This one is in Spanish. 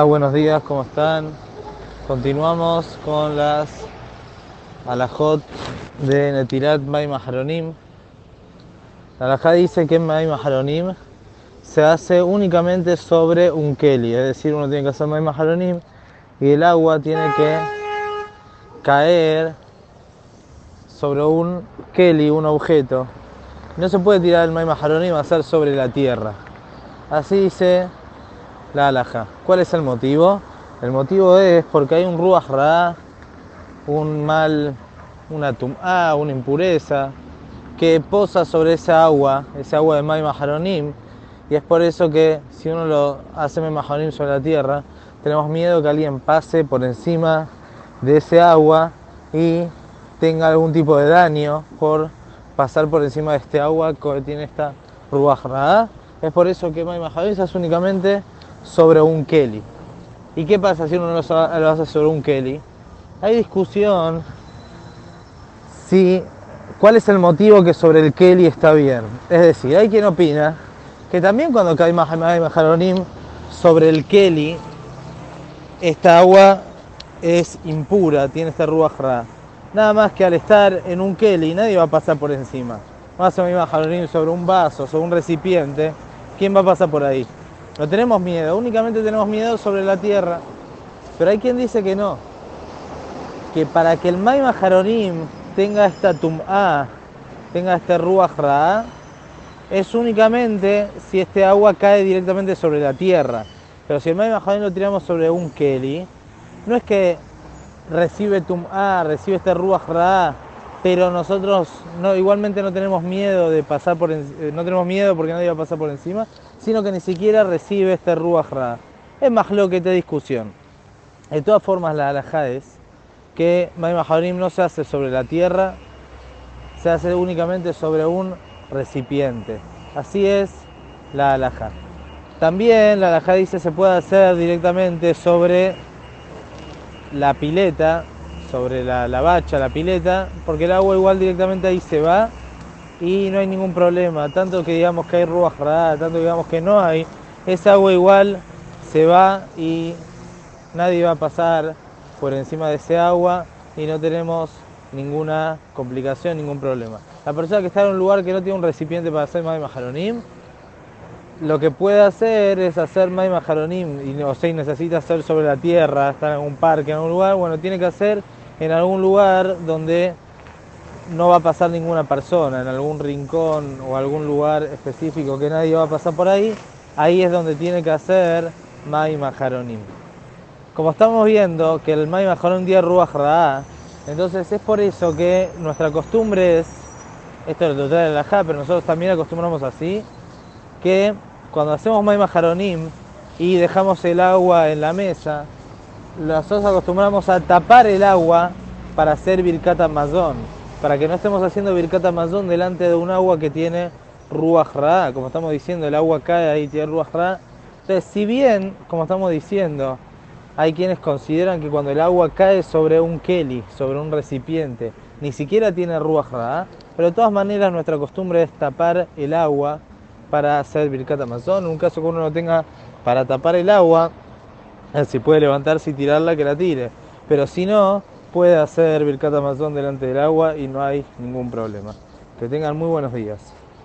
Hola, buenos días, ¿cómo están? Continuamos con las alajot de Netirat May Maharonim. La alajá dice que May Maharonim se hace únicamente sobre un keli, es decir, uno tiene que hacer May Maharonim y el agua tiene que caer sobre un keli, un objeto. No se puede tirar el May Maharonim a hacer sobre la tierra. Así dice la alhaja. ¿Cuál es el motivo? El motivo es porque hay un ruach ra, un mal, una tum'a, una impureza que posa sobre esa agua, esa agua de May Maharonim, y es por eso que si uno lo hace May Maharonim sobre la tierra, tenemos miedo que alguien pase por encima de ese agua y tenga algún tipo de daño por pasar por encima de este agua que tiene esta ruach ra. Es por eso que May Maharonim es únicamente sobre un Kelly. ¿Y qué pasa si uno lo hace sobre un Kelly? Hay discusión si cuál es el motivo que sobre el Kelly está bien. Es decir, hay quien opina que también cuando cae Maharonim sobre el Kelly, esta agua es impura, tiene esta ruajra. Nada más que al estar en un Kelly, nadie va a pasar por encima. Más o menos sobre un vaso, sobre un recipiente, ¿quién va a pasar por ahí? No tenemos miedo, únicamente tenemos miedo sobre la tierra. Pero hay quien dice que no. Que para que el May Maharonim tenga esta tum'a, tenga este ruach es únicamente si este agua cae directamente sobre la tierra. Pero si el May Maharonim lo tiramos sobre un Keli, no es que recibe tum'a, recibe este ruach pero nosotros no, igualmente no tenemos miedo de pasar por eh, no tenemos miedo porque nadie va a pasar por encima, sino que ni siquiera recibe este ruach Es más lo que te discusión. De todas formas, la alajá es que May no se hace sobre la tierra, se hace únicamente sobre un recipiente. Así es la alajá. También la alajá dice se puede hacer directamente sobre la pileta, sobre la, bacha, la pileta, porque el agua igual directamente ahí se va y no hay ningún problema. Tanto que digamos que hay ruas tanto que digamos que no hay, esa agua igual se va y nadie va a pasar por encima de ese agua y no tenemos ninguna complicación, ningún problema. La persona que está en un lugar que no tiene un recipiente para hacer May Maharonim, lo que puede hacer es hacer May Maharonim, y, o sea, necesita hacer sobre la tierra, estar en un parque, en un lugar, bueno, tiene que hacer en algún lugar donde no va a pasar ninguna persona, en algún rincón o algún lugar específico que nadie va a pasar por ahí, ahí es donde tiene que hacer Mai Maharonim. Como estamos viendo que el Mai Maharonim día Ruach Ra'a, entonces es por eso que nuestra costumbre es, esto es lo trae de la Ja, pero nosotros también acostumbramos así, que cuando hacemos Mai Maharonim y dejamos el agua en la mesa, nosotros acostumbramos a tapar el agua para hacer Birkat Amazon, para que no estemos haciendo Birkat Amazon delante de un agua que tiene Ruach Ra, como estamos diciendo, el agua cae ahí, tiene Ruach Ra. Entonces, si bien, como estamos diciendo, hay quienes consideran que cuando el agua cae sobre un keli, sobre un recipiente, ni siquiera tiene Ruach Ra, pero de todas maneras nuestra costumbre es tapar el agua para hacer Birkat Amazon. En un caso que uno no tenga para tapar el agua, si puede levantarse y tirarla, que la tire. Pero si no, puede hacer Birkat Amazon delante del agua y no hay ningún problema. Que tengan muy buenos días.